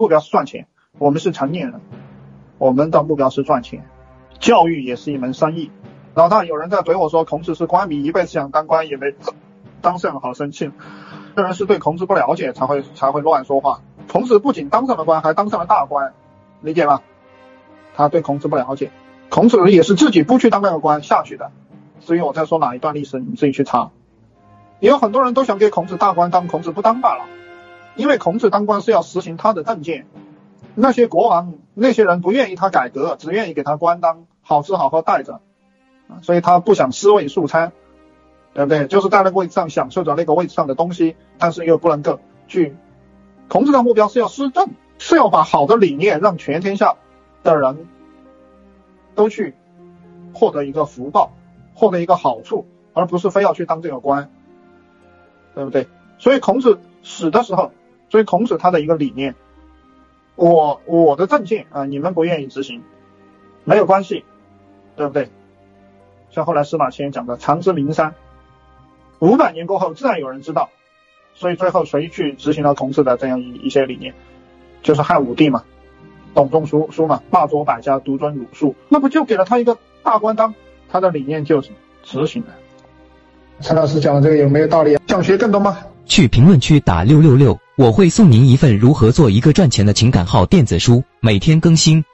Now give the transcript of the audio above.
目标是赚钱，我们是成年人，我们的目标是赚钱。教育也是一门生意。老大，有人在怼我说孔子是官迷，一辈子想当官也没当上，好生气。这人是对孔子不了解才会才会乱说话。孔子不仅当上了官，还当上了大官，理解吧？他对孔子不了解，孔子也是自己不去当那个官下去的。至于我在说哪一段历史，你自己去查。也有很多人都想给孔子大官当，孔子不当罢了。因为孔子当官是要实行他的政见，那些国王那些人不愿意他改革，只愿意给他官当，好吃好喝带着，啊，所以他不想尸位素餐，对不对？就是在那个位置上享受着那个位置上的东西，但是又不能够去。孔子的目标是要施政，是要把好的理念让全天下的人都去获得一个福报，获得一个好处，而不是非要去当这个官，对不对？所以孔子死的时候。所以孔子他的一个理念，我我的政见啊，你们不愿意执行，没有关系，对不对？像后来司马迁讲的“长之名山”，五百年过后自然有人知道。所以最后谁去执行了孔子的这样一一些理念，就是汉武帝嘛，董仲舒舒嘛，罢黜百家，独尊儒术，那不就给了他一个大官当？他的理念就是执行了。陈老师讲的这个有没有道理啊？想学更多吗？去评论区打六六六，我会送您一份如何做一个赚钱的情感号电子书，每天更新。